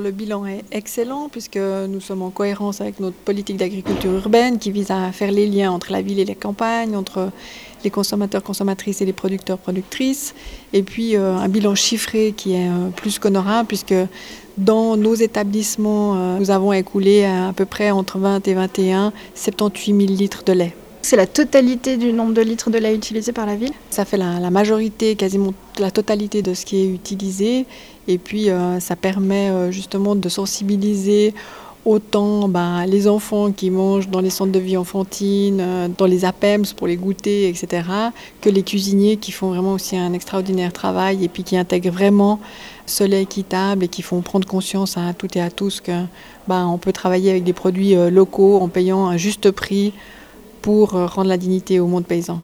Le bilan est excellent puisque nous sommes en cohérence avec notre politique d'agriculture urbaine qui vise à faire les liens entre la ville et les campagnes, entre les consommateurs, consommatrices et les producteurs, productrices. Et puis euh, un bilan chiffré qui est euh, plus qu'honorable puisque dans nos établissements, euh, nous avons écoulé à, peu près entre 20 et 21 78 000 litres de lait. C'est la totalité du nombre de litres de lait utilisé par la ville Ça fait la, majorité, quasiment la totalité de ce qui est utilisé. Et puis ça permet justement de sensibiliser autant bah, les enfants qui mangent dans les centres de vie enfantine, euh, dans les APEMS pour les goûter, etc., que les cuisiniers qui font vraiment aussi un extraordinaire travail et puis qui intègrent vraiment ce lait équitable et qui font prendre conscience à toutes et à tous que bah, on peut travailler avec des produits euh, locaux en payant un juste prix pour euh, rendre la dignité au monde paysan.